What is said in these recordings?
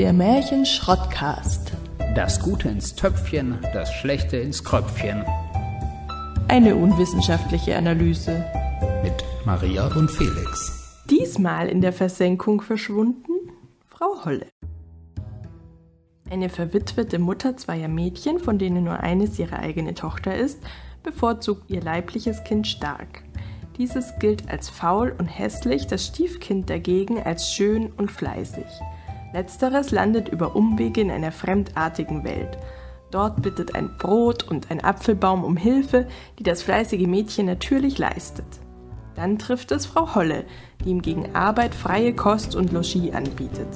Der Märchen-Schrottcast. Das Gute ins Töpfchen, das Schlechte ins Kröpfchen. Eine unwissenschaftliche Analyse. Mit Maria und Felix. Diesmal in der Versenkung verschwunden Frau Holle. Eine verwitwete Mutter zweier Mädchen, von denen nur eines ihre eigene Tochter ist, bevorzugt ihr leibliches Kind stark. Dieses gilt als faul und hässlich, das Stiefkind dagegen als schön und fleißig. Letzteres landet über Umwege in einer fremdartigen Welt. Dort bittet ein Brot und ein Apfelbaum um Hilfe, die das fleißige Mädchen natürlich leistet. Dann trifft es Frau Holle, die ihm gegen Arbeit freie Kost und Logis anbietet.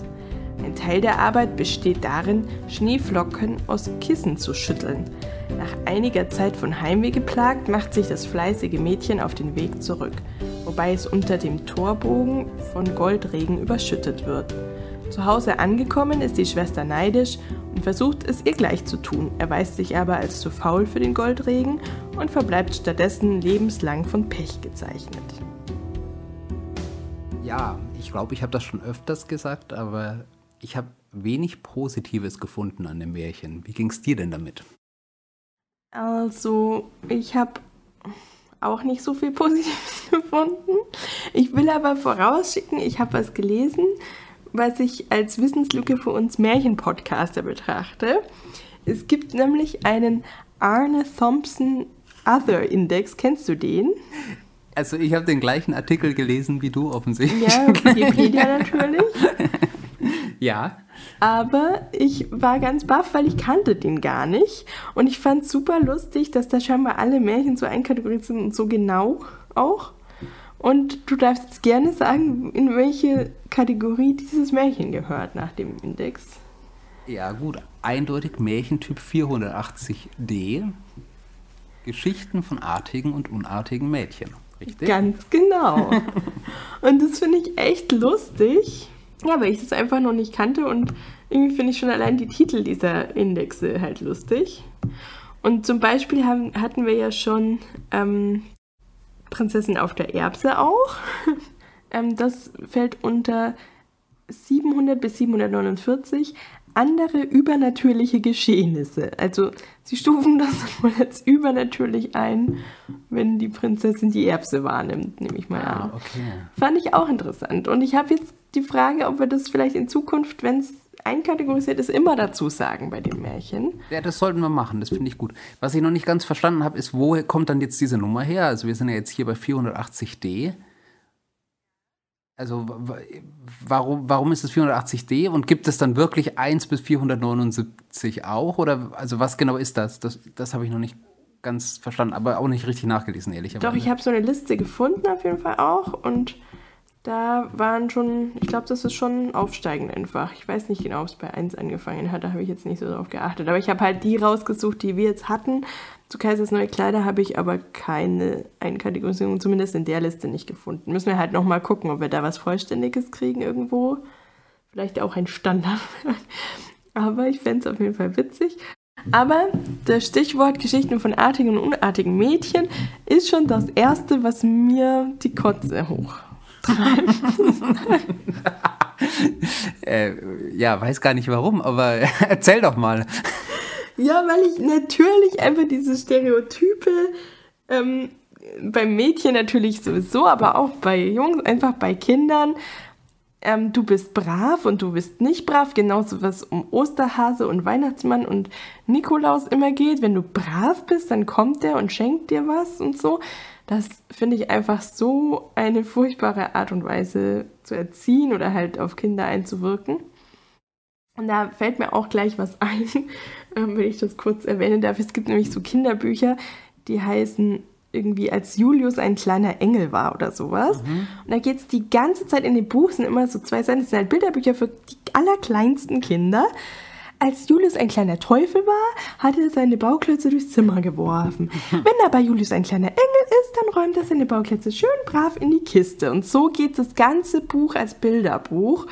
Ein Teil der Arbeit besteht darin, Schneeflocken aus Kissen zu schütteln. Nach einiger Zeit von Heimweh geplagt, macht sich das fleißige Mädchen auf den Weg zurück, wobei es unter dem Torbogen von Goldregen überschüttet wird. Zu Hause angekommen ist die Schwester neidisch und versucht es ihr gleich zu tun, erweist sich aber als zu faul für den Goldregen und verbleibt stattdessen lebenslang von Pech gezeichnet. Ja, ich glaube, ich habe das schon öfters gesagt, aber ich habe wenig Positives gefunden an dem Märchen. Wie ging es dir denn damit? Also, ich habe auch nicht so viel Positives gefunden. Ich will aber vorausschicken, ich habe was gelesen, was ich als Wissenslücke für uns Märchenpodcaster betrachte. Es gibt nämlich einen Arne Thompson Other Index. Kennst du den? Also ich habe den gleichen Artikel gelesen wie du offensichtlich. Ja, Wikipedia natürlich. Ja. Aber ich war ganz baff, weil ich kannte den gar nicht. Und ich fand super lustig, dass da scheinbar alle Märchen so einkategorisiert sind und so genau auch. Und du darfst jetzt gerne sagen, in welche Kategorie dieses Märchen gehört nach dem Index. Ja, gut. Eindeutig Märchentyp 480d. Geschichten von artigen und unartigen Mädchen. Richtig? Ganz genau. und das finde ich echt lustig. Ja, weil ich das einfach noch nicht kannte und irgendwie finde ich schon allein die Titel dieser Indexe halt lustig. Und zum Beispiel haben, hatten wir ja schon ähm, Prinzessin auf der Erbse auch. ähm, das fällt unter 700 bis 749 andere übernatürliche Geschehnisse. Also sie stufen das wohl als übernatürlich ein, wenn die Prinzessin die Erbse wahrnimmt, nehme ich mal Ah, an. okay. Fand ich auch interessant. Und ich habe jetzt die Frage, ob wir das vielleicht in Zukunft, wenn es einkategorisiert ist, immer dazu sagen bei dem Märchen. Ja, das sollten wir machen, das finde ich gut. Was ich noch nicht ganz verstanden habe, ist, woher kommt dann jetzt diese Nummer her? Also wir sind ja jetzt hier bei 480d. Also wa- wa- warum, warum ist es 480d und gibt es dann wirklich 1 bis 479 auch? Oder also was genau ist das? Das, das habe ich noch nicht ganz verstanden, aber auch nicht richtig nachgelesen, ehrlicherweise. Doch, ich habe so eine Liste gefunden auf jeden Fall auch und da waren schon, ich glaube, das ist schon aufsteigend einfach. Ich weiß nicht genau, ob es bei 1 angefangen hat, da habe ich jetzt nicht so drauf geachtet. Aber ich habe halt die rausgesucht, die wir jetzt hatten. Zu Kaisers Neue Kleider habe ich aber keine Einkategorisierung, zumindest in der Liste nicht gefunden. Müssen wir halt nochmal gucken, ob wir da was Vollständiges kriegen irgendwo. Vielleicht auch ein Standard. aber ich fände es auf jeden Fall witzig. Aber das Stichwort Geschichten von artigen und unartigen Mädchen ist schon das Erste, was mir die Kotze Äh, ja, weiß gar nicht warum, aber erzähl doch mal. Ja, weil ich natürlich einfach diese Stereotype ähm, beim Mädchen natürlich sowieso, aber auch bei Jungs, einfach bei Kindern. Ähm, du bist brav und du bist nicht brav, genauso was um Osterhase und Weihnachtsmann und Nikolaus immer geht. Wenn du brav bist, dann kommt der und schenkt dir was und so. Das finde ich einfach so eine furchtbare Art und Weise zu erziehen oder halt auf Kinder einzuwirken. Und da fällt mir auch gleich was ein, ähm, wenn ich das kurz erwähnen darf. Es gibt nämlich so Kinderbücher, die heißen irgendwie als Julius ein kleiner Engel war oder sowas. Und da geht es die ganze Zeit in dem Buch, sind immer so zwei Seiten, das sind halt Bilderbücher für die allerkleinsten Kinder. Als Julius ein kleiner Teufel war, hat er seine Bauklötze durchs Zimmer geworfen. Wenn aber Julius ein kleiner Engel ist, dann räumt er seine Bauklötze schön brav in die Kiste. Und so geht das ganze Buch als Bilderbuch.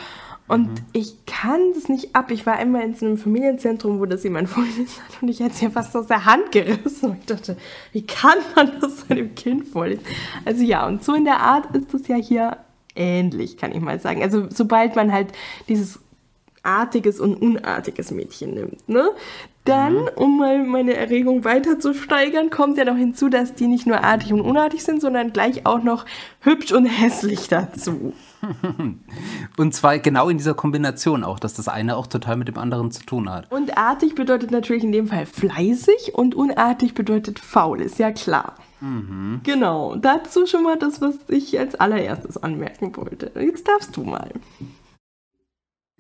Und ich kann das nicht ab. Ich war einmal in so einem Familienzentrum, wo das jemand vorgelesen hat und ich hätte es mir fast aus der Hand gerissen. Und ich dachte, wie kann man das einem Kind vorlesen? Also ja, und so in der Art ist es ja hier ähnlich, kann ich mal sagen. Also sobald man halt dieses artiges und unartiges Mädchen nimmt, ne? Dann, mhm. um mal meine Erregung weiter zu steigern, kommt ja noch hinzu, dass die nicht nur artig und unartig sind, sondern gleich auch noch hübsch und hässlich dazu. und zwar genau in dieser Kombination auch, dass das eine auch total mit dem anderen zu tun hat. Und artig bedeutet natürlich in dem Fall fleißig und unartig bedeutet faul, ist ja klar. Mhm. Genau, dazu schon mal das, was ich als allererstes anmerken wollte. Jetzt darfst du mal.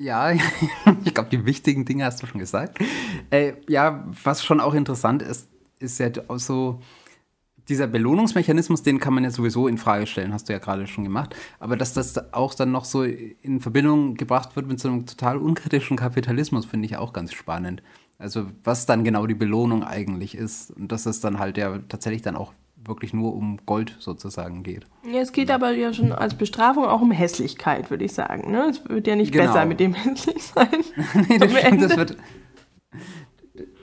Ja, ich glaube, die wichtigen Dinge hast du schon gesagt. Äh, ja, was schon auch interessant ist, ist ja auch so, dieser Belohnungsmechanismus, den kann man ja sowieso in Frage stellen, hast du ja gerade schon gemacht. Aber dass das auch dann noch so in Verbindung gebracht wird mit so einem total unkritischen Kapitalismus, finde ich auch ganz spannend. Also was dann genau die Belohnung eigentlich ist und dass es dann halt ja tatsächlich dann auch wirklich nur um Gold sozusagen geht. Ja, es geht aber ja schon als Bestrafung auch um Hässlichkeit, würde ich sagen. Ne? Es wird ja nicht genau. besser mit dem hässlich sein. nee, das stimmt, das wird,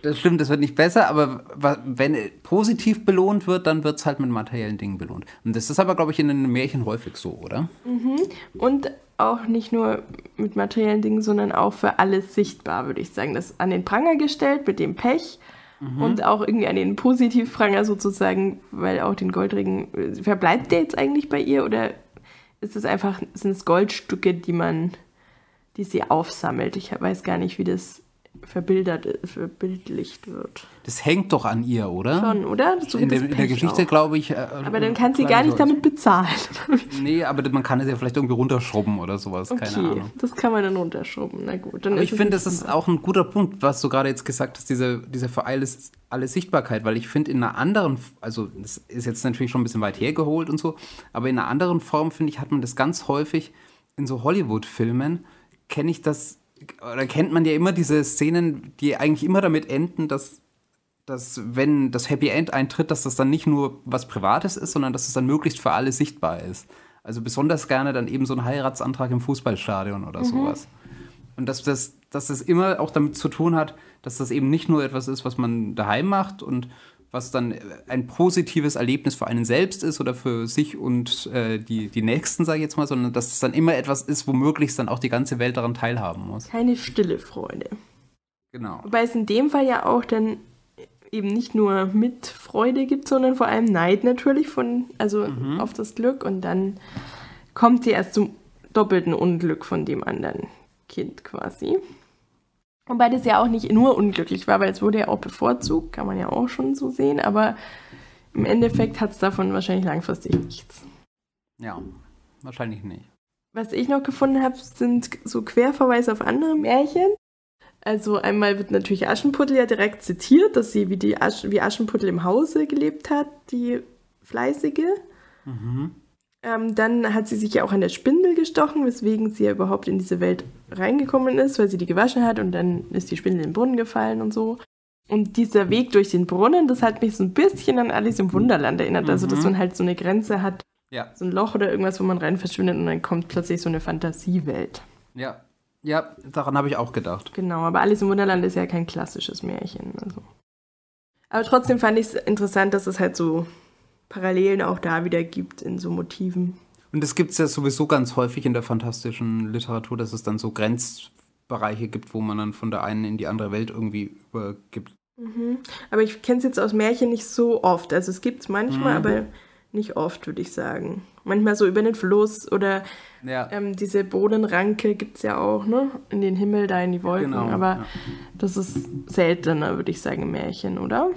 das stimmt, das wird nicht besser, aber wenn positiv belohnt wird, dann wird es halt mit materiellen Dingen belohnt. Und das ist aber, glaube ich, in den Märchen häufig so, oder? Mhm. Und auch nicht nur mit materiellen Dingen, sondern auch für alles sichtbar, würde ich sagen. Das an den Pranger gestellt mit dem Pech Mhm. Und auch irgendwie an den Positivfranger sozusagen, weil auch den Goldring, verbleibt der jetzt eigentlich bei ihr oder ist es einfach, sind es Goldstücke, die man, die sie aufsammelt? Ich weiß gar nicht, wie das verbildert, verbildlicht wird. Das hängt doch an ihr, oder? Schon, oder? So in, der, in der Geschichte, glaube ich. Äh, aber dann kann sie gar nicht damit bezahlen. nee, aber man kann es ja vielleicht irgendwie runterschrubben oder sowas. Okay, Keine Ahnung. das kann man dann runterschrubben. Na gut. Aber ich finde, das ist auch ein guter Punkt, was du gerade jetzt gesagt hast, diese, diese für alles, alle Sichtbarkeit, weil ich finde, in einer anderen, also das ist jetzt natürlich schon ein bisschen weit hergeholt und so, aber in einer anderen Form, finde ich, hat man das ganz häufig in so Hollywood-Filmen, kenne ich das oder kennt man ja immer diese Szenen, die eigentlich immer damit enden, dass, dass wenn das Happy End eintritt, dass das dann nicht nur was Privates ist, sondern dass es dann möglichst für alle sichtbar ist. Also besonders gerne dann eben so ein Heiratsantrag im Fußballstadion oder mhm. sowas. Und dass das, dass das immer auch damit zu tun hat, dass das eben nicht nur etwas ist, was man daheim macht und was dann ein positives Erlebnis für einen selbst ist oder für sich und äh, die, die Nächsten, sage ich jetzt mal, sondern dass es dann immer etwas ist, wo möglichst dann auch die ganze Welt daran teilhaben muss. Keine stille Freude. Genau. Wobei es in dem Fall ja auch dann eben nicht nur mit Freude gibt, sondern vor allem Neid natürlich von, also mhm. auf das Glück und dann kommt sie erst zum doppelten Unglück von dem anderen Kind quasi. Wobei das ja auch nicht nur unglücklich war, weil es wurde ja auch bevorzugt, kann man ja auch schon so sehen, aber im Endeffekt hat es davon wahrscheinlich langfristig nichts. Ja, wahrscheinlich nicht. Was ich noch gefunden habe, sind so Querverweise auf andere Märchen. Also einmal wird natürlich Aschenputtel ja direkt zitiert, dass sie wie, die Asch wie Aschenputtel im Hause gelebt hat, die Fleißige. Mhm. Ähm, dann hat sie sich ja auch an der Spindel gestochen, weswegen sie ja überhaupt in diese Welt reingekommen ist, weil sie die gewaschen hat und dann ist die Spindel in den Brunnen gefallen und so. Und dieser Weg durch den Brunnen, das hat mich so ein bisschen an Alice im Wunderland erinnert. Mhm. Also, dass mhm. man halt so eine Grenze hat, ja. so ein Loch oder irgendwas, wo man rein verschwindet und dann kommt plötzlich so eine Fantasiewelt. Ja, ja, daran habe ich auch gedacht. Genau, aber Alice im Wunderland ist ja kein klassisches Märchen. Also. Aber trotzdem fand ich es interessant, dass es halt so Parallelen auch da wieder gibt in so Motiven. Und es gibt es ja sowieso ganz häufig in der fantastischen Literatur, dass es dann so Grenzbereiche gibt, wo man dann von der einen in die andere Welt irgendwie übergibt. Mhm. Aber ich kenne es jetzt aus Märchen nicht so oft. Also es gibt es manchmal, mhm. aber nicht oft, würde ich sagen. Manchmal so über den Fluss oder ja. ähm, diese Bodenranke gibt es ja auch, ne? In den Himmel, da in die Wolken. Genau, aber ja. das ist seltener, würde ich sagen, im Märchen, oder?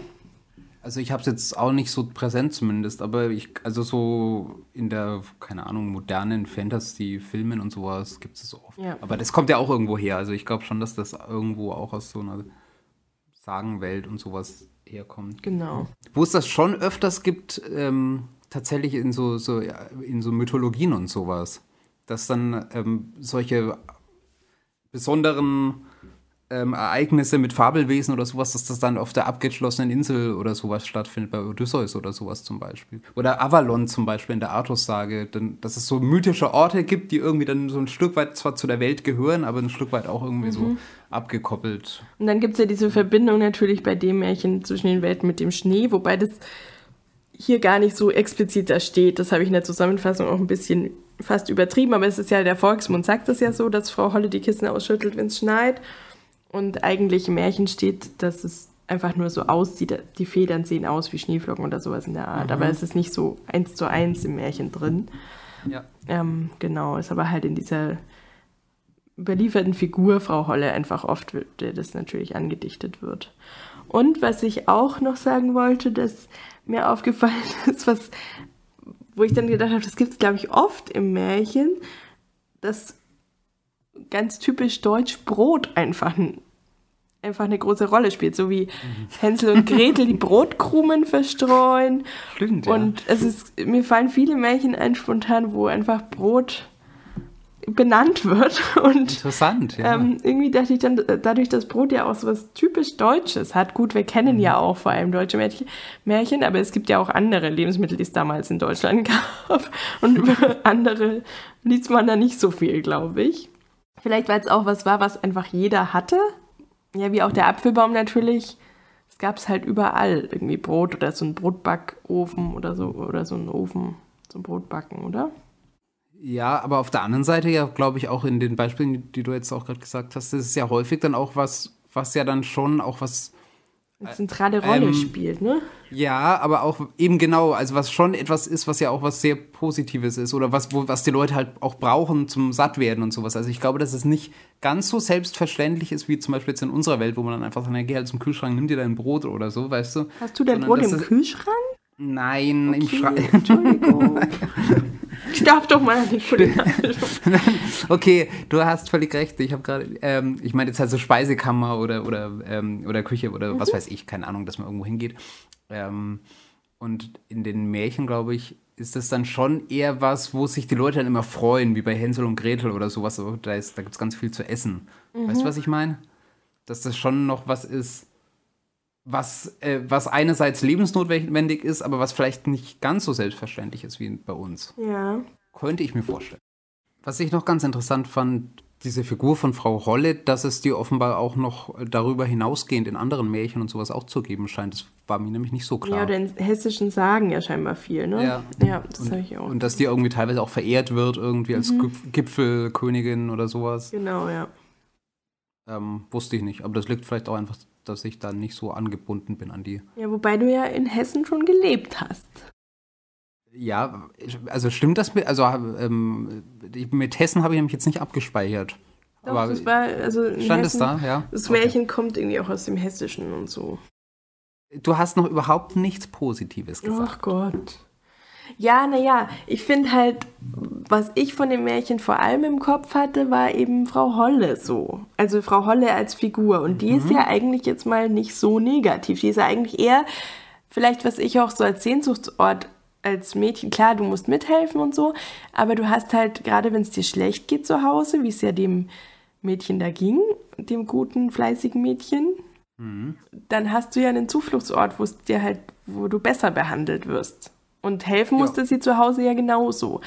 Also ich habe es jetzt auch nicht so präsent zumindest, aber ich, also so in der, keine Ahnung, modernen Fantasy-Filmen und sowas gibt es so oft. Ja. Aber das kommt ja auch irgendwo her. Also ich glaube schon, dass das irgendwo auch aus so einer Sagenwelt und sowas herkommt. Genau. Wo es das schon öfters gibt, ähm, tatsächlich in so, so, in so Mythologien und sowas. Dass dann ähm, solche besonderen ähm, Ereignisse mit Fabelwesen oder sowas, dass das dann auf der abgeschlossenen Insel oder sowas stattfindet, bei Odysseus oder sowas zum Beispiel. Oder Avalon zum Beispiel in der Artus-Sage, dass es so mythische Orte gibt, die irgendwie dann so ein Stück weit zwar zu der Welt gehören, aber ein Stück weit auch irgendwie mhm. so abgekoppelt. Und dann gibt es ja diese Verbindung natürlich bei dem Märchen zwischen den Welten mit dem Schnee, wobei das hier gar nicht so explizit da steht. Das habe ich in der Zusammenfassung auch ein bisschen fast übertrieben, aber es ist ja der Volksmund sagt das ja so, dass Frau Holle die Kissen ausschüttelt, wenn es schneit. Und eigentlich im Märchen steht, dass es einfach nur so aussieht, die Federn sehen aus wie Schneeflocken oder sowas in der Art. Mhm. Aber es ist nicht so eins zu eins im Märchen drin. Ja. Ähm, genau, ist aber halt in dieser überlieferten Figur Frau Holle einfach oft, der das natürlich angedichtet wird. Und was ich auch noch sagen wollte, dass mir aufgefallen ist, was, wo ich dann gedacht habe, das gibt es, glaube ich, oft im Märchen, dass ganz typisch deutsch Brot einfach ein einfach eine große Rolle spielt, so wie Hänsel und Gretel die Brotkrumen verstreuen. Stimmt, ja. Und es ist, mir fallen viele Märchen ein spontan, wo einfach Brot benannt wird. Und, Interessant, ja. Ähm, irgendwie dachte ich dann, dadurch, dass Brot ja auch so was typisch Deutsches hat, gut, wir kennen ja auch vor allem deutsche Märchen, aber es gibt ja auch andere Lebensmittel, die es damals in Deutschland gab. Und über andere liest man da nicht so viel, glaube ich. Vielleicht, weil es auch was war, was einfach jeder hatte ja, wie auch der Apfelbaum natürlich. Es gab es halt überall irgendwie Brot oder so ein Brotbackofen oder so oder so ein Ofen zum Brotbacken, oder? Ja, aber auf der anderen Seite ja, glaube ich, auch in den Beispielen, die du jetzt auch gerade gesagt hast, das ist ja häufig dann auch was, was ja dann schon auch was eine zentrale Rolle ähm, spielt, ne? Ja, aber auch eben genau, also was schon etwas ist, was ja auch was sehr Positives ist oder was, wo, was die Leute halt auch brauchen zum Sattwerden und sowas. Also ich glaube, dass es nicht ganz so selbstverständlich ist, wie zum Beispiel jetzt in unserer Welt, wo man dann einfach sagt, na, geh halt zum Kühlschrank, nimm dir dein Brot oder so, weißt du? Hast du dein Brot im Kühlschrank? Nein, okay, im Schrank. Entschuldigung. Ich darf doch mal nicht Okay, du hast völlig recht. Ich habe gerade, ähm, ich meine jetzt halt so Speisekammer oder, oder, ähm, oder Küche oder mhm. was weiß ich, keine Ahnung, dass man irgendwo hingeht. Ähm, und in den Märchen, glaube ich, ist das dann schon eher was, wo sich die Leute dann immer freuen, wie bei Hänsel und Gretel oder sowas. Da, da gibt es ganz viel zu essen. Mhm. Weißt du, was ich meine? Dass das schon noch was ist, was, äh, was einerseits lebensnotwendig ist, aber was vielleicht nicht ganz so selbstverständlich ist wie bei uns. Ja. Könnte ich mir vorstellen. Was ich noch ganz interessant fand, diese Figur von Frau Holle, dass es die offenbar auch noch darüber hinausgehend in anderen Märchen und sowas auch zu geben scheint. Das war mir nämlich nicht so klar. Ja, denn hessischen Sagen ja scheinbar viel, ne? Ja, ja das habe ich auch. Und dass die irgendwie teilweise auch verehrt wird, irgendwie als mhm. Gipfelkönigin oder sowas. Genau, ja. Ähm, wusste ich nicht, aber das liegt vielleicht auch einfach dass ich da nicht so angebunden bin an die. Ja, wobei du ja in Hessen schon gelebt hast. Ja, also stimmt das mit, also ähm, mit Hessen habe ich nämlich jetzt nicht abgespeichert. Doch, Aber das war, also stand Hessen, es da, ja. Das Märchen okay. kommt irgendwie auch aus dem Hessischen und so. Du hast noch überhaupt nichts Positives gesagt. Ach Gott. Ja, naja, ich finde halt, was ich von dem Märchen vor allem im Kopf hatte, war eben Frau Holle so. Also Frau Holle als Figur. Und die mhm. ist ja eigentlich jetzt mal nicht so negativ. Die ist ja eigentlich eher, vielleicht was ich auch so als Sehnsuchtsort als Mädchen, klar, du musst mithelfen und so, aber du hast halt, gerade wenn es dir schlecht geht zu Hause, wie es ja dem Mädchen da ging, dem guten, fleißigen Mädchen, mhm. dann hast du ja einen Zufluchtsort, wo es dir halt, wo du besser behandelt wirst. Und helfen musste ja. sie zu Hause ja genauso.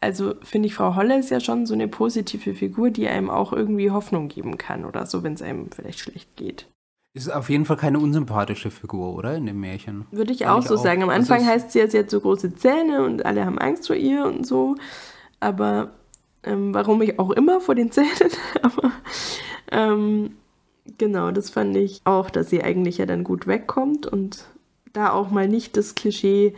Also finde ich, Frau Holle ist ja schon so eine positive Figur, die einem auch irgendwie Hoffnung geben kann oder so, wenn es einem vielleicht schlecht geht. Ist auf jeden Fall keine unsympathische Figur, oder? In dem Märchen. Würde ich auch so auch. sagen. Am Anfang heißt sie ja, sie hat so große Zähne und alle haben Angst vor ihr und so. Aber ähm, warum ich auch immer vor den Zähnen, aber ähm, genau, das fand ich auch, dass sie eigentlich ja dann gut wegkommt und da auch mal nicht das Klischee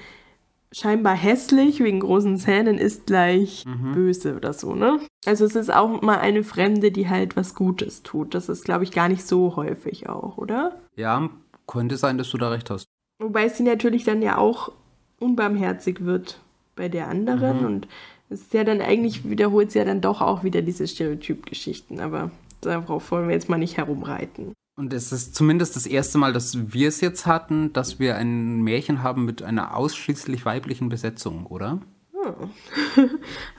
scheinbar hässlich wegen großen Zähnen ist gleich mhm. böse oder so, ne? Also es ist auch mal eine Fremde, die halt was Gutes tut. Das ist, glaube ich, gar nicht so häufig auch, oder? Ja, könnte sein, dass du da recht hast. Wobei sie natürlich dann ja auch unbarmherzig wird bei der anderen mhm. und es ist ja dann eigentlich wiederholt sie ja dann doch auch wieder diese Stereotypgeschichten, aber darauf wollen wir jetzt mal nicht herumreiten. Und es ist zumindest das erste Mal, dass wir es jetzt hatten, dass wir ein Märchen haben mit einer ausschließlich weiblichen Besetzung, oder? Hm.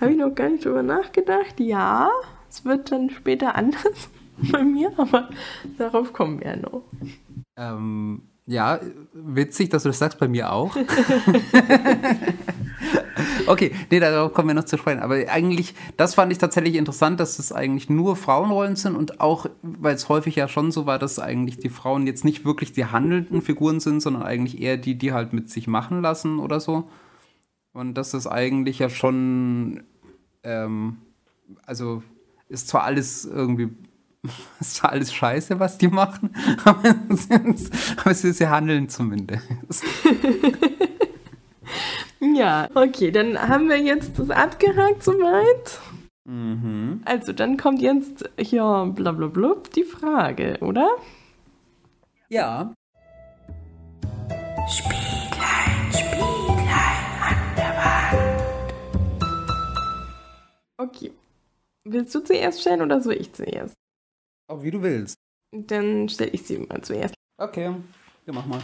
Habe ich noch gar nicht drüber nachgedacht. Ja, es wird dann später anders bei mir, aber darauf kommen wir ja noch. Ähm, ja, witzig, dass du das sagst, bei mir auch. Okay, nee, darauf kommen wir noch zu sprechen. Aber eigentlich, das fand ich tatsächlich interessant, dass es eigentlich nur Frauenrollen sind und auch, weil es häufig ja schon so war, dass eigentlich die Frauen jetzt nicht wirklich die handelnden Figuren sind, sondern eigentlich eher die, die halt mit sich machen lassen oder so. Und das ist eigentlich ja schon, ähm, also ist zwar alles irgendwie, ist zwar alles scheiße, was die machen, aber, ja Handeln zumindest. Ja, okay, dann haben wir jetzt das abgehakt soweit. Mhm. Also, dann kommt jetzt hier blablabla die Frage, oder? Ja. Spieglein, Spieglein an der Wand. Okay. Willst du zuerst stellen oder soll ich zuerst? Auch wie du willst. Dann stelle ich sie mal zuerst. Okay, ja, mach mal.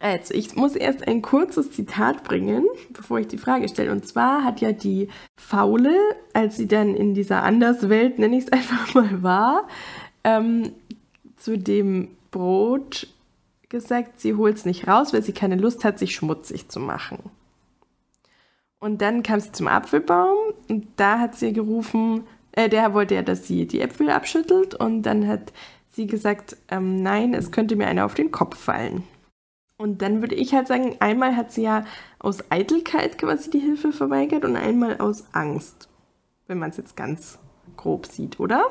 Also, ich muss erst ein kurzes Zitat bringen, bevor ich die Frage stelle. Und zwar hat ja die Faule, als sie dann in dieser Anderswelt, nenne ich es einfach mal, war, ähm, zu dem Brot gesagt, sie holt es nicht raus, weil sie keine Lust hat, sich schmutzig zu machen. Und dann kam sie zum Apfelbaum und da hat sie gerufen, äh, der wollte ja, dass sie die Äpfel abschüttelt und dann hat sie gesagt, ähm, nein, es könnte mir einer auf den Kopf fallen. Und dann würde ich halt sagen, einmal hat sie ja aus Eitelkeit quasi die Hilfe verweigert und einmal aus Angst. Wenn man es jetzt ganz grob sieht, oder?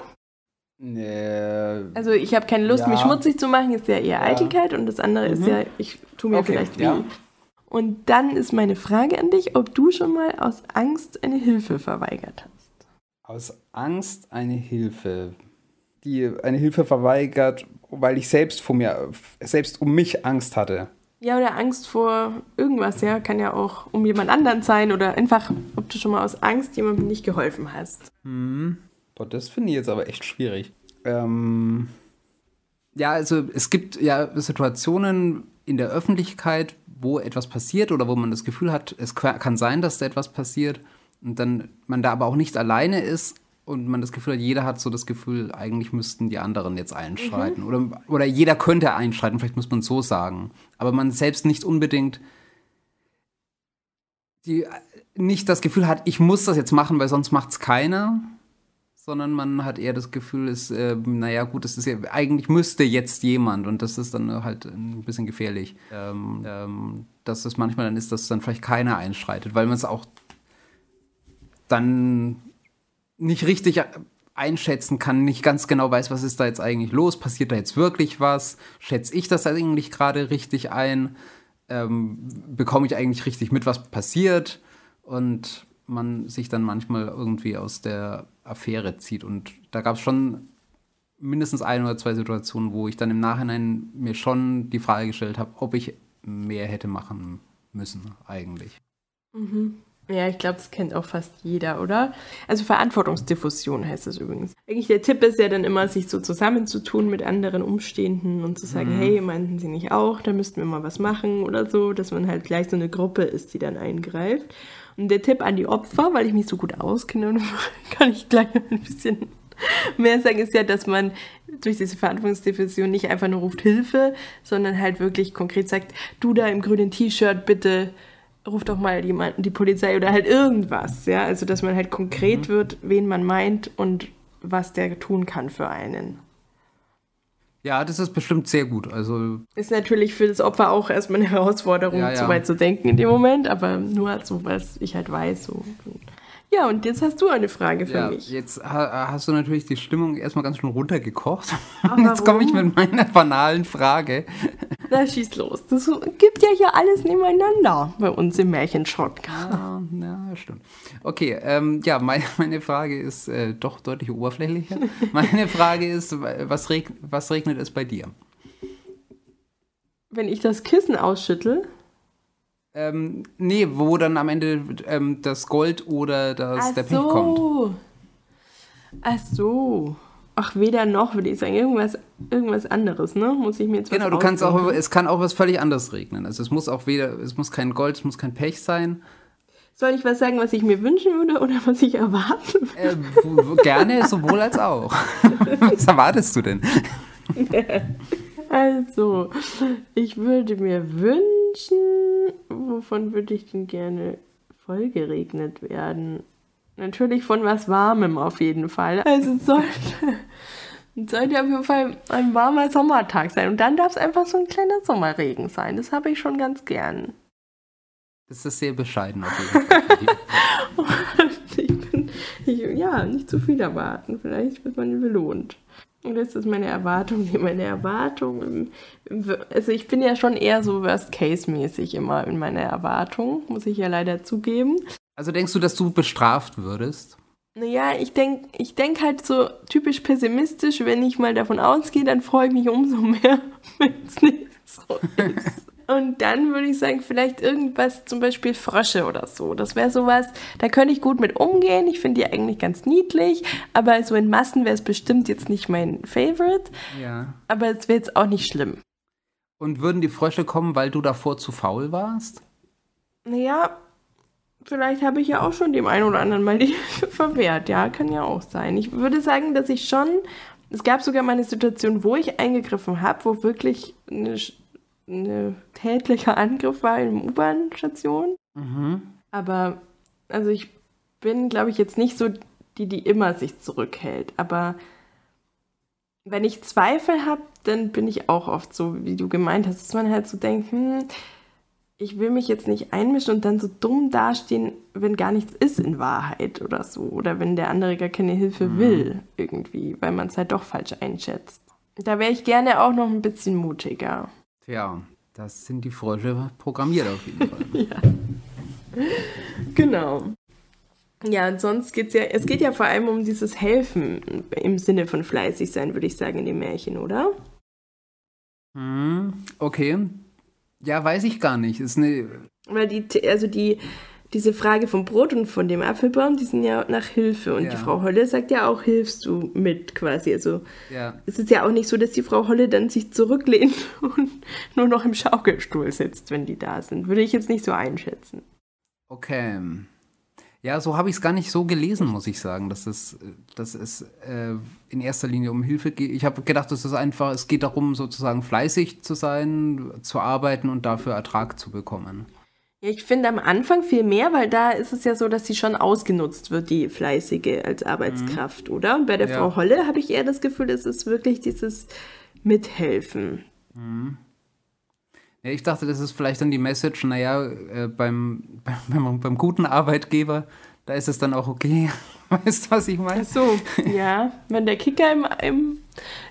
Nee. Also ich habe keine Lust, Ja. mich schmutzig zu machen, ist ja eher Ja. Eitelkeit und das andere ist Mhm. ja, ich tue mir Okay, vielleicht weh. ja. Und dann ist meine Frage an dich, ob du schon mal aus Angst eine Hilfe verweigert hast. Aus Angst eine Hilfe. Die eine Hilfe verweigert, weil ich selbst vor mir, selbst um mich Angst hatte. Ja, oder Angst vor irgendwas, ja, kann ja auch um jemand anderen sein oder einfach, ob du schon mal aus Angst jemandem nicht geholfen hast. Boah, das finde ich jetzt aber echt schwierig. Ähm, ja, also es gibt ja Situationen in der Öffentlichkeit, wo etwas passiert oder wo man das Gefühl hat, es ka- kann sein, dass da etwas passiert und dann man da aber auch nicht alleine ist und man das Gefühl hat, jeder hat so das Gefühl, eigentlich müssten die anderen jetzt einschreiten oder, oder jeder könnte einschreiten, vielleicht muss man es so sagen, aber man selbst nicht unbedingt die nicht das Gefühl hat, ich muss das jetzt machen, weil sonst macht es keiner, sondern man hat eher das Gefühl, es, äh, naja, gut, das ist ja, eigentlich müsste jetzt jemand und das ist dann halt ein bisschen gefährlich. Ähm, ähm, dass es manchmal dann ist, dass dann vielleicht keiner einschreitet, weil man es auch dann nicht richtig einschätzen kann, nicht ganz genau weiß, was ist da jetzt eigentlich los, passiert da jetzt wirklich was, schätze ich das eigentlich gerade richtig ein, ähm, bekomme ich eigentlich richtig mit, was passiert? Und man sich dann manchmal irgendwie aus der Affäre zieht. Und da gab es schon mindestens ein oder zwei Situationen, wo ich dann im Nachhinein mir schon die Frage gestellt habe, ob ich mehr hätte machen müssen eigentlich. Ja, ich glaube, das kennt auch fast jeder, oder? Also Verantwortungsdiffusion heißt das übrigens. Eigentlich der Tipp ist ja dann immer, sich so zusammenzutun mit anderen Umstehenden und zu sagen, hey, meinten Sie nicht auch, da müssten wir mal was machen oder so, dass man halt gleich so eine Gruppe ist, die dann eingreift. Und der Tipp an die Opfer, weil ich mich so gut auskenne, kann ich gleich noch ein bisschen mehr sagen, ist ja, dass man durch diese Verantwortungsdiffusion nicht einfach nur ruft Hilfe, sondern halt wirklich konkret sagt, du da im grünen T-Shirt, bitte ruf doch mal jemanden, die Polizei oder halt irgendwas, ja, also dass man halt konkret wird, wen man meint und was der tun kann für einen. Ja, das ist bestimmt sehr gut. Also Ist natürlich für das Opfer auch erstmal eine Herausforderung, Ja, ja. so weit zu denken in dem Moment, aber nur so, was ich halt weiß. So. Ja, und jetzt hast du eine Frage für ja, mich. jetzt ha hast du natürlich die Stimmung erstmal ganz schön runtergekocht. Aber jetzt komme ich mit meiner banalen Frage. Na, schieß los. Das gibt ja hier alles nebeneinander bei uns im Märchenschrott. Ja, ja, stimmt. Okay, ähm, ja, meine, meine Frage ist äh, doch deutlich oberflächlicher. Meine Frage ist, was, reg was regnet es bei dir? Wenn ich das Kissen ausschüttel, Ähm, nee, wo dann am Ende ähm, das Gold oder das, Ach der Pech kommt. so. Ach so. Ach, weder noch, würde ich sagen. Irgendwas, irgendwas anderes, ne? Muss ich mir jetzt Genau, du kannst auch, es kann auch was völlig anderes regnen. Also es muss auch weder, es muss kein Gold, es muss kein Pech sein. Soll ich was sagen, was ich mir wünschen würde oder was ich erwarten würde? Äh, gerne sowohl als auch. was erwartest du denn? Also, ich würde mir wünschen, wovon würde ich denn gerne voll geregnet werden. Natürlich von was Warmem auf jeden Fall. Also es sollte, es sollte auf jeden Fall ein warmer Sommertag sein. Und dann darf es einfach so ein kleiner Sommerregen sein. Das habe ich schon ganz gern. Das ist sehr bescheiden auf jeden Fall. ich bin, ich, ja, nicht zu viel erwarten. Vielleicht wird man belohnt. Und das ist meine Erwartung. Meine Erwartung, im, im, also ich bin ja schon eher so Worst-Case-mäßig immer in meiner Erwartung, muss ich ja leider zugeben. Also denkst du, dass du bestraft würdest? Naja, ich denke ich denk halt so typisch pessimistisch, wenn ich mal davon ausgehe, dann freue ich mich umso mehr, wenn es nicht so ist. Und dann würde ich sagen, vielleicht irgendwas, zum Beispiel Frösche oder so. Das wäre sowas, da könnte ich gut mit umgehen. Ich finde die eigentlich ganz niedlich, aber so in Massen wäre es bestimmt jetzt nicht mein Favorite. Ja. Aber es wäre jetzt auch nicht schlimm. Und würden die Frösche kommen, weil du davor zu faul warst? Naja, vielleicht habe ich ja auch schon dem einen oder anderen mal die verwehrt. Ja, kann ja auch sein. Ich würde sagen, dass ich schon. Es gab sogar mal eine Situation, wo ich eingegriffen habe, wo wirklich eine ein tätlicher Angriff war in der U-Bahn-Station. Mhm. Aber, also ich bin, glaube ich, jetzt nicht so die, die immer sich zurückhält. Aber wenn ich Zweifel habe, dann bin ich auch oft so, wie du gemeint hast, dass man halt so denkt, hm, ich will mich jetzt nicht einmischen und dann so dumm dastehen, wenn gar nichts ist in Wahrheit oder so. Oder wenn der andere gar keine Hilfe Mhm. will, irgendwie, weil man es halt doch falsch einschätzt. Da wäre ich gerne auch noch ein bisschen mutiger. Tja, das sind die Frösche programmiert auf jeden Fall. Genau. Ja, und sonst geht's ja, es geht ja vor allem um dieses Helfen im Sinne von fleißig sein, würde ich sagen, in dem Märchen, oder? Hm, okay. Ja, weiß ich gar nicht. Ist eine. Weil die, also die, diese Frage vom Brot und von dem Apfelbaum, die sind ja nach Hilfe. Und Ja. die Frau Holle sagt ja auch, hilfst du mit quasi. Also Ja. es ist ja auch nicht so, dass die Frau Holle dann sich zurücklehnt und nur noch im Schaukelstuhl sitzt, wenn die da sind. Würde ich jetzt nicht so einschätzen. Okay. Ja, so habe ich es gar nicht so gelesen, muss ich sagen, dass es, dass es äh, in erster Linie um Hilfe geht. Ich habe gedacht, es einfach, es geht darum, sozusagen fleißig zu sein, zu arbeiten und dafür Ertrag zu bekommen. Ja, ich finde am Anfang viel mehr, weil da ist es ja so, dass sie schon ausgenutzt wird, die Fleißige als Arbeitskraft, oder? Und bei der Ja. Frau Holle habe ich eher das Gefühl, es ist wirklich dieses Mithelfen. Ja, ich dachte, das ist vielleicht dann die Message, naja, äh, beim, beim, beim guten Arbeitgeber, da ist es dann auch okay. Weißt du, was ich meine? Ach so, ja. Wenn der Kicker im, im,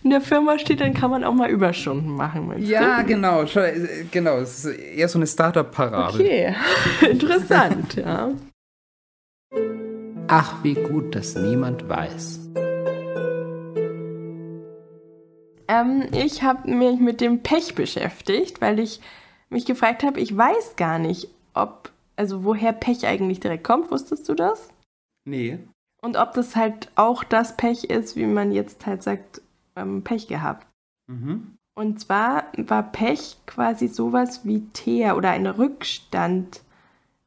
in der Firma steht, dann kann man auch mal Überstunden machen. Ja, du? genau, äh, genau. Es ist eher so eine Startup-Parabel. Okay, interessant, ja. Ach, wie gut, dass niemand weiß. Ähm, ich habe mich mit dem Pech beschäftigt, weil ich mich gefragt habe, ich weiß gar nicht, ob, also woher Pech eigentlich direkt kommt. Wusstest du das? Nee. Und ob das halt auch das Pech ist, wie man jetzt halt sagt, ähm, Pech gehabt. Mhm. Und zwar war Pech quasi sowas wie Teer oder ein Rückstand,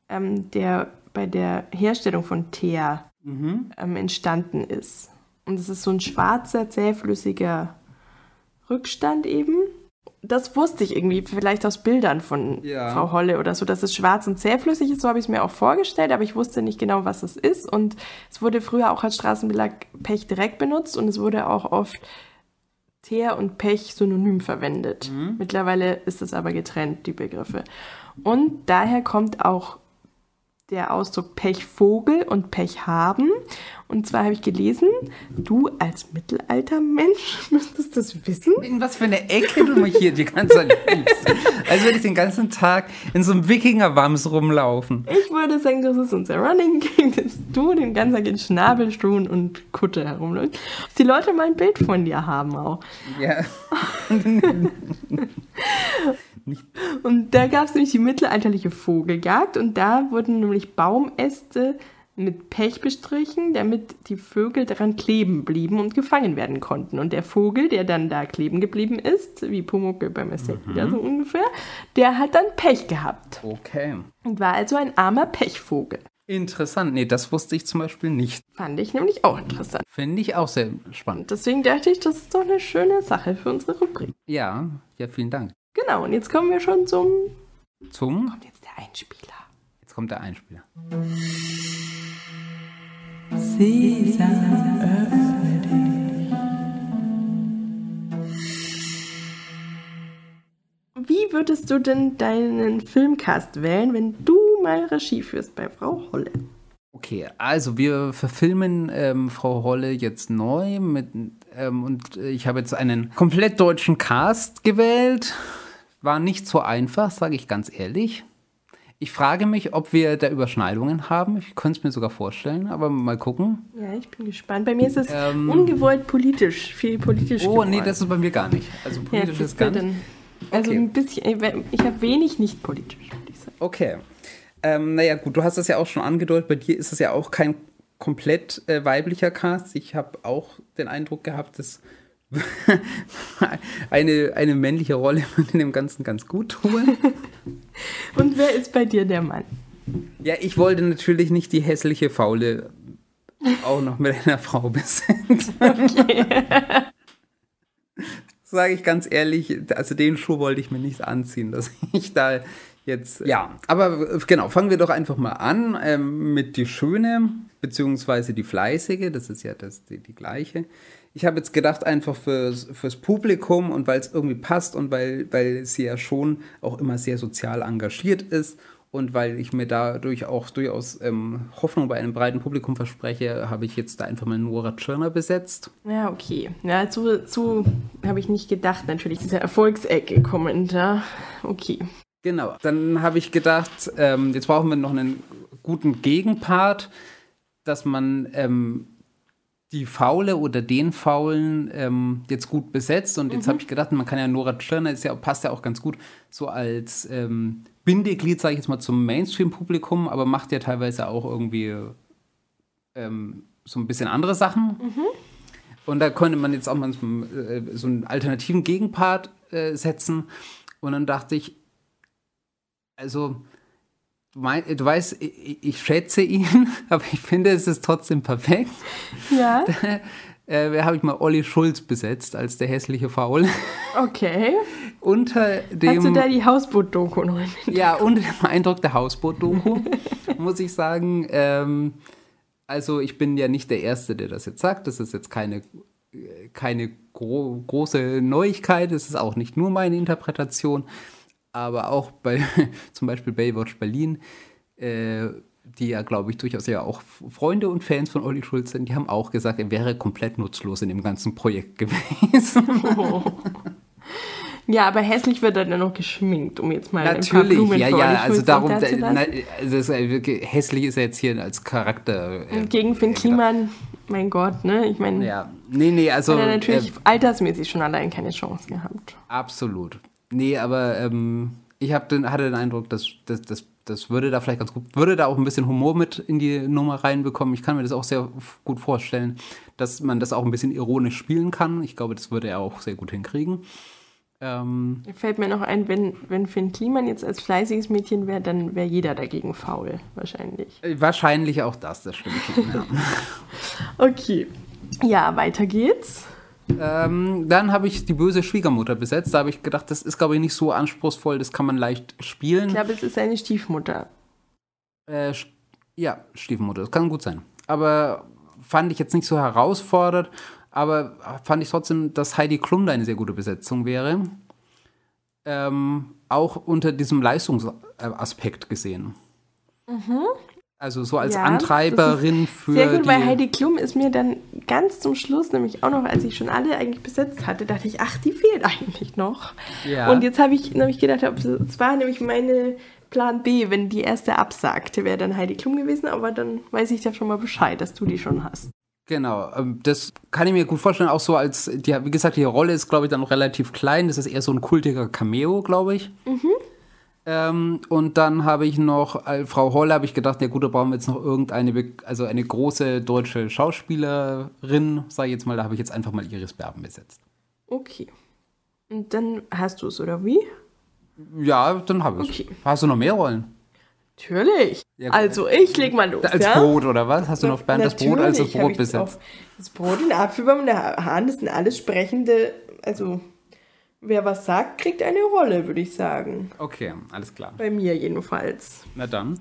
ähm, der bei der Herstellung von Teer Mhm. ähm, entstanden ist. Und es ist so ein schwarzer, zähflüssiger Rückstand eben. Das wusste ich irgendwie, vielleicht aus Bildern von Ja. Frau Holle oder so, dass es schwarz und zähflüssig ist. So habe ich es mir auch vorgestellt, aber ich wusste nicht genau, was es ist. Und es wurde früher auch als Straßenbelag Pech direkt benutzt und es wurde auch oft Teer und Pech synonym verwendet. Mittlerweile ist es aber getrennt, die Begriffe. Und daher kommt auch der Ausdruck Pechvogel und Pech haben. Und zwar habe ich gelesen, du als Mittelaltermensch müsstest das wissen. In was für eine Ecke du mich hier die ganze Zeit liebst. Als würde ich den ganzen Tag in so einem Wikingerwams rumlaufen. Ich würde sagen, das ist unser Running King, dass du den ganzen Tag in Schnabelschuhen und Kutte herumläufst. Dass die Leute mal ein Bild von dir haben auch. Ja. Und da gab es nämlich die mittelalterliche Vogeljagd und da wurden nämlich Baumäste mit Pech bestrichen, damit die Vögel daran kleben blieben und gefangen werden konnten. Und der Vogel, der dann da kleben geblieben ist, wie Pumuckl beim Escape wieder so ungefähr, der hat dann Pech gehabt Okay. und war also ein armer Pechvogel. Interessant. Nee, das wusste ich zum Beispiel nicht. Fand ich nämlich auch interessant. Finde ich auch sehr spannend. Deswegen dachte ich, das ist doch eine schöne Sache für unsere Rubrik. Ja, ja, vielen Dank. Genau, und jetzt kommen wir schon zum... Zum, Jetzt der Einspieler. jetzt kommt der Einspieler. Sesam, öffne dich. Wie würdest du denn deinen Filmcast wählen, wenn du mal Regie führst bei Frau Holle? Okay, also wir verfilmen ähm, Frau Holle jetzt neu mit, ähm, und ich habe jetzt einen komplett deutschen Cast gewählt. War nicht so einfach, sage ich ganz ehrlich. Ich frage mich, ob wir da Überschneidungen haben. Ich könnte es mir sogar vorstellen, aber mal gucken. Ja, ich bin gespannt. Bei mir ist es Ähm, ungewollt politisch, viel politisch Oh, geworden. nee, das ist bei mir gar nicht. Also ja, politisch ist siehst gar nicht. denn. Also Okay. ein bisschen, ich habe wenig nicht politisch, würde ich sagen. Okay. Ähm, naja, gut, du hast das ja auch schon angedeutet. Bei dir ist es ja auch kein komplett äh, weiblicher Cast. Ich habe auch den Eindruck gehabt, dass eine, eine männliche Rolle würde dem Ganzen ganz gut tun. Und wer ist bei dir der Mann? Ja, ich wollte natürlich nicht die hässliche Faule auch noch mit einer Frau besetzen. Sage ich ganz ehrlich, also den Schuh wollte ich mir nicht anziehen, dass ich da jetzt. Ja, aber genau, fangen wir doch einfach mal an ähm, mit die Schöne, beziehungsweise die Fleißige, das ist ja das, die, die gleiche. Ich habe jetzt gedacht, einfach fürs, fürs Publikum und weil es irgendwie passt und weil, weil sie ja schon auch immer sehr sozial engagiert ist und weil ich mir dadurch auch durchaus ähm, Hoffnung bei einem breiten Publikum verspreche, habe ich jetzt da einfach mal Nora Tschirner besetzt. Ja, okay. Ja, zu, zu habe ich nicht gedacht, natürlich, dieser Erfolgsecke-Kommentar. Okay. Genau. Dann habe ich gedacht, ähm, jetzt brauchen wir noch einen guten Gegenpart, dass man ähm, die Faule oder den Faulen ähm, jetzt gut besetzt. Und jetzt habe ich gedacht, man kann ja Nora Tschirner, ist ja, passt ja auch ganz gut so als ähm, Bindeglied, sage ich jetzt mal, zum Mainstream-Publikum, aber macht ja teilweise auch irgendwie ähm, so ein bisschen andere Sachen. Und da könnte man jetzt auch mal so, äh, so einen alternativen Gegenpart äh, setzen. Und dann dachte ich, also, mein, du weißt, ich, ich schätze ihn, aber ich finde, es ist trotzdem perfekt. Ja, Äh, wer habe ich mal Olli Schulz besetzt als der hässliche Faul? okay. Unter Hast du dem, da die Hausboot-Doku noch ja, unter dem Eindruck der Hausboot-Doku, muss ich sagen. Ähm, also, ich bin ja nicht der Erste, der das jetzt sagt. Das ist jetzt keine, äh, keine gro große Neuigkeit. Es ist auch nicht nur meine Interpretation. Aber auch bei zum Beispiel Baywatch Berlin, äh, die ja, glaube ich, durchaus ja auch Freunde und Fans von Olli Schulz sind, die haben auch gesagt, er wäre komplett nutzlos in dem ganzen Projekt gewesen. Ja, aber hässlich wird er dann noch geschminkt, um jetzt mal ein paar Natürlich, Blumen ja, ja, also darum, da, na, also ist wirklich, hässlich ist er jetzt hier als Charakter. äh, Gegen Finn äh, Kliman, mein Gott, ne? Ich meine, Ja, nee, nee, also. hat er natürlich äh, altersmäßig schon allein keine Chance gehabt. absolut. Nee, aber ähm, ich hab den, hatte den Eindruck, dass das, das, das würde da vielleicht ganz gut, würde da auch ein bisschen Humor mit in die Nummer reinbekommen. Ich kann mir das auch sehr gut vorstellen, dass man das auch ein bisschen ironisch spielen kann. Ich glaube, das würde er auch sehr gut hinkriegen. Ähm, Fällt mir noch ein, wenn, wenn Finn Kliman jetzt als fleißiges Mädchen wäre, dann wäre jeder dagegen faul, wahrscheinlich. wahrscheinlich auch das, das stimmt schon. Ja. Okay. Ja, weiter geht's. Ähm, dann habe ich die böse Schwiegermutter besetzt. Da habe ich gedacht, das ist, glaube ich, nicht so anspruchsvoll, das kann man leicht spielen. Ich glaube, es ist seine Stiefmutter. Äh, ja, Stiefmutter, das kann gut sein. Aber fand ich jetzt nicht so herausfordernd, aber fand ich trotzdem, dass Heidi Klum da eine sehr gute Besetzung wäre. Ähm, auch unter diesem Leistungsaspekt gesehen. Also so als Ja, Antreiberin für Sehr gut, weil Heidi Klum ist mir dann ganz zum Schluss, nämlich auch noch, als ich schon alle eigentlich besetzt hatte, dachte ich, ach, die fehlt eigentlich noch. Ja. Und jetzt habe ich nämlich gedacht, es war nämlich meine Plan B, wenn die erste absagte, wäre dann Heidi Klum gewesen, aber dann weiß ich ja schon mal Bescheid, dass du die schon hast. Genau, ähm, das kann ich mir gut vorstellen, auch so als, die, wie gesagt, die Rolle ist, glaube ich, dann noch relativ klein. Das ist eher so ein kultiger Cameo, glaube ich. Ähm, und dann habe ich noch, äh, Frau Holle, habe ich gedacht, ja gut, da brauchen wir jetzt noch irgendeine, also eine große deutsche Schauspielerin, sage ich jetzt mal, da habe ich jetzt einfach mal Iris Berben besetzt. Okay. Und dann hast du es, oder wie? Ja, dann habe ich Okay. Hast du noch mehr Rollen? Natürlich. Ja, also, ich leg mal los. Als ja? Brot oder was? Hast du noch Bernd das Brot als das Brot besetzt? Das Brot in Apfelbaum und der Hahn, das sind alles sprechende, also wer was sagt, kriegt eine Rolle, würde ich sagen. Okay, alles klar. Bei mir jedenfalls. Na dann.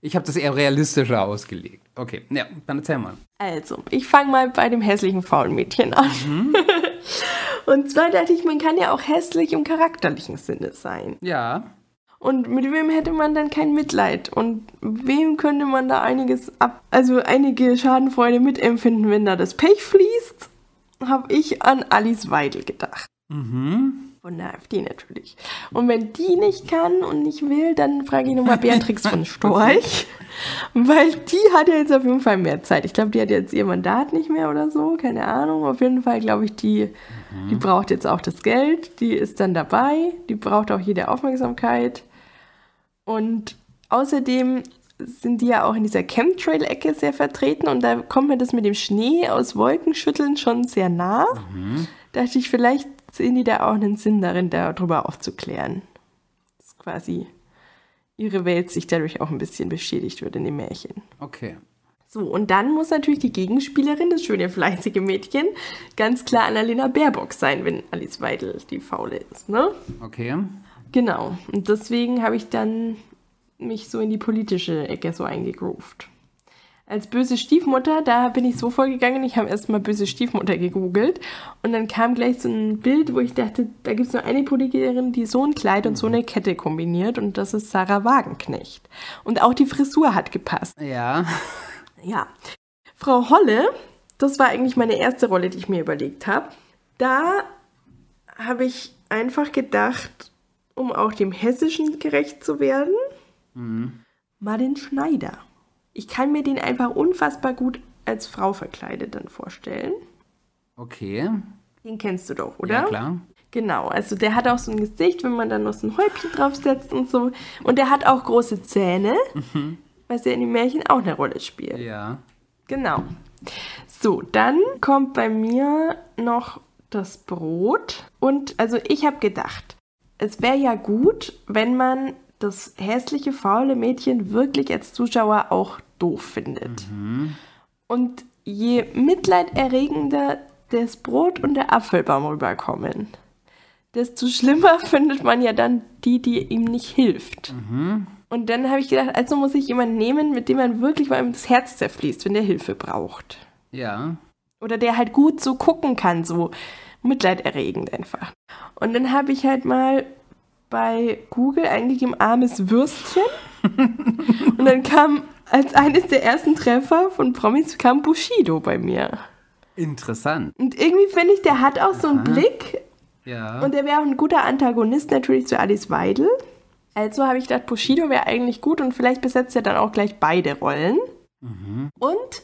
Ich habe das eher realistischer ausgelegt. Okay, ja, dann erzähl mal. Also, ich fange mal bei dem hässlichen faulen Mädchen an. Mhm. und zwar dachte ich, man kann ja auch hässlich im charakterlichen Sinne sein. Ja. Und mit wem hätte man dann kein Mitleid? Und wem könnte man da einiges ab, also einige Schadenfreude mitempfinden, wenn da das Pech fließt? Habe ich an Alice Weidel gedacht. Mhm. Von der AfD natürlich. Und wenn die nicht kann und nicht will, dann frage ich nochmal Beatrix von Storch. Weil die hat ja jetzt auf jeden Fall mehr Zeit. Ich glaube, die hat jetzt ihr Mandat nicht mehr oder so. Keine Ahnung. Auf jeden Fall glaube ich, die, mhm. die braucht jetzt auch das Geld. Die ist dann dabei. Die braucht auch jede Aufmerksamkeit. Und außerdem sind die ja auch in dieser Chemtrail-Ecke sehr vertreten und da kommt mir das mit dem Schnee aus Wolkenschütteln schon sehr nah. Mhm. Da dachte ich, vielleicht sehen die da auch einen Sinn darin, darüber aufzuklären. Dass quasi ihre Welt sich dadurch auch ein bisschen beschädigt wird in dem Märchen. Okay. So, und dann muss natürlich die Gegenspielerin, das schöne fleißige Mädchen, ganz klar Annalena Baerbock sein, wenn Alice Weidel die Faule ist, ne? Okay. Genau. Und deswegen habe ich dann mich so in die politische Ecke so eingegroovt. Als böse Stiefmutter, da bin ich so vorgegangen, ich habe erstmal böse Stiefmutter gegoogelt und dann kam gleich so ein Bild, wo ich dachte, da gibt es nur eine Politikerin, die so ein Kleid und so eine Kette kombiniert und das ist Sarah Wagenknecht. Und auch die Frisur hat gepasst. Ja. Ja. Frau Holle, das war eigentlich meine erste Rolle, die ich mir überlegt habe. Da habe ich einfach gedacht, um auch dem Hessischen gerecht zu werden, mhm. Martin Schneider. Ich kann mir den einfach unfassbar gut als Frau verkleidet dann vorstellen. Okay. Den kennst du doch, oder? Ja, klar. Genau, also der hat auch so ein Gesicht, wenn man dann noch so ein Häubchen draufsetzt und so. Und der hat auch große Zähne, mhm. was ja in den Märchen auch eine Rolle spielt. Ja. Genau. So, dann kommt bei mir noch das Brot. Und also ich habe gedacht, es wäre ja gut, wenn man das hässliche, faule Mädchen wirklich als Zuschauer auch doof findet. Mhm. Und je mitleiderregender das Brot und der Apfelbaum rüberkommen, desto schlimmer findet man ja dann die, die ihm nicht hilft. Mhm. Und dann habe ich gedacht, also muss ich jemanden nehmen, mit dem man wirklich mal das Herz zerfließt, wenn der Hilfe braucht. Ja. Oder der halt gut so gucken kann, so mitleiderregend einfach. Und dann habe ich halt mal bei Google eingegeben, armes Würstchen. und dann kam als eines der ersten Treffer von Promis kam Bushido bei mir. Interessant. Und irgendwie finde ich, der hat auch so einen Aha. Blick. Ja. Und der wäre auch ein guter Antagonist natürlich zu Alice Weidel. Also habe ich gedacht, Bushido wäre eigentlich gut und vielleicht besetzt er dann auch gleich beide Rollen. Mhm. Und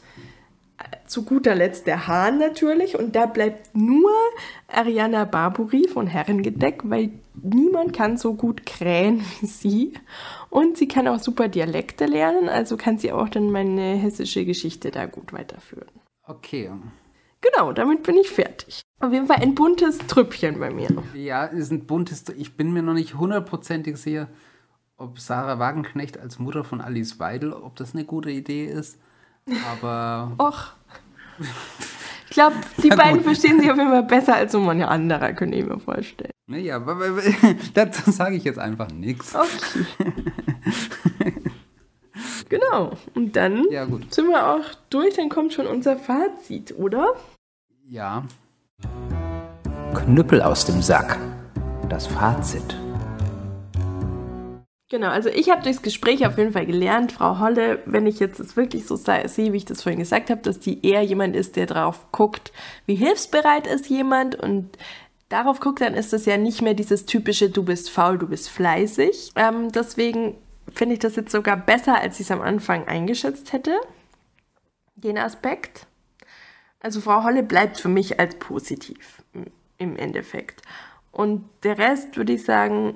zu guter Letzt der Hahn natürlich und da bleibt nur Ariana Barburi von Herrengedeck, weil niemand kann so gut krähen wie sie und sie kann auch super Dialekte lernen, also kann sie auch dann meine hessische Geschichte da gut weiterführen. Okay. Genau, damit bin ich fertig. Auf jeden Fall ein buntes Trüppchen bei mir. Ja, es ist ein buntes, ich bin mir noch nicht hundertprozentig sicher, ob Sarah Wagenknecht als Mutter von Alice Weidel, ob das eine gute Idee ist. Aber. Och. Ich glaube, die beiden verstehen sich auf jeden Fall besser als so manche anderer, könnte ich mir vorstellen. Naja, aber dazu sage ich jetzt einfach nichts. Okay. genau. Und dann ja, sind wir auch durch, dann kommt schon unser Fazit, oder? Ja. Knüppel aus dem Sack. Das Fazit. Genau, also ich habe durchs Gespräch auf jeden Fall gelernt, Frau Holle, wenn ich jetzt es wirklich so sehe, wie ich das vorhin gesagt habe, dass die eher jemand ist, der drauf guckt, wie hilfsbereit ist jemand und darauf guckt, dann ist das ja nicht mehr dieses typische, du bist faul, du bist fleißig. Ähm, deswegen finde ich das jetzt sogar besser, als ich es am Anfang eingeschätzt hätte, den Aspekt. Also Frau Holle bleibt für mich als positiv im Endeffekt. Und der Rest würde ich sagen,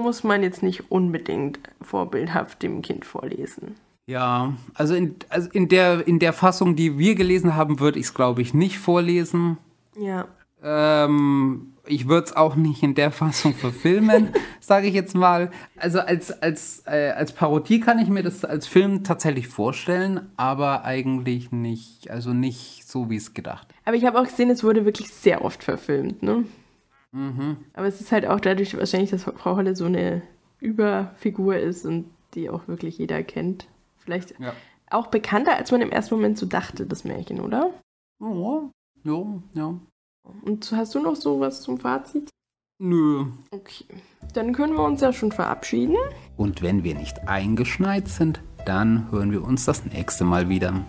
muss man jetzt nicht unbedingt vorbildhaft dem Kind vorlesen. Ja, also in, also in, der, in der Fassung, die wir gelesen haben, würde ich es, glaube ich, nicht vorlesen. Ja. Ähm, ich würde es auch nicht in der Fassung verfilmen, sage ich jetzt mal. Also als, als, äh, als Parodie kann ich mir das als Film tatsächlich vorstellen, aber eigentlich nicht, also nicht so, wie es gedacht. Aber ich habe auch gesehen, es wurde wirklich sehr oft verfilmt, ne? Mhm. Aber es ist halt auch dadurch wahrscheinlich, dass Frau Holle so eine Überfigur ist und die auch wirklich jeder kennt. Vielleicht Ja. auch bekannter, als man im ersten Moment so dachte, das Märchen, oder? Oh, ja, ja. Und hast du noch sowas zum Fazit? Nö. Okay, dann können wir uns ja schon verabschieden. Und wenn wir nicht eingeschneit sind, dann hören wir uns das nächste Mal wieder.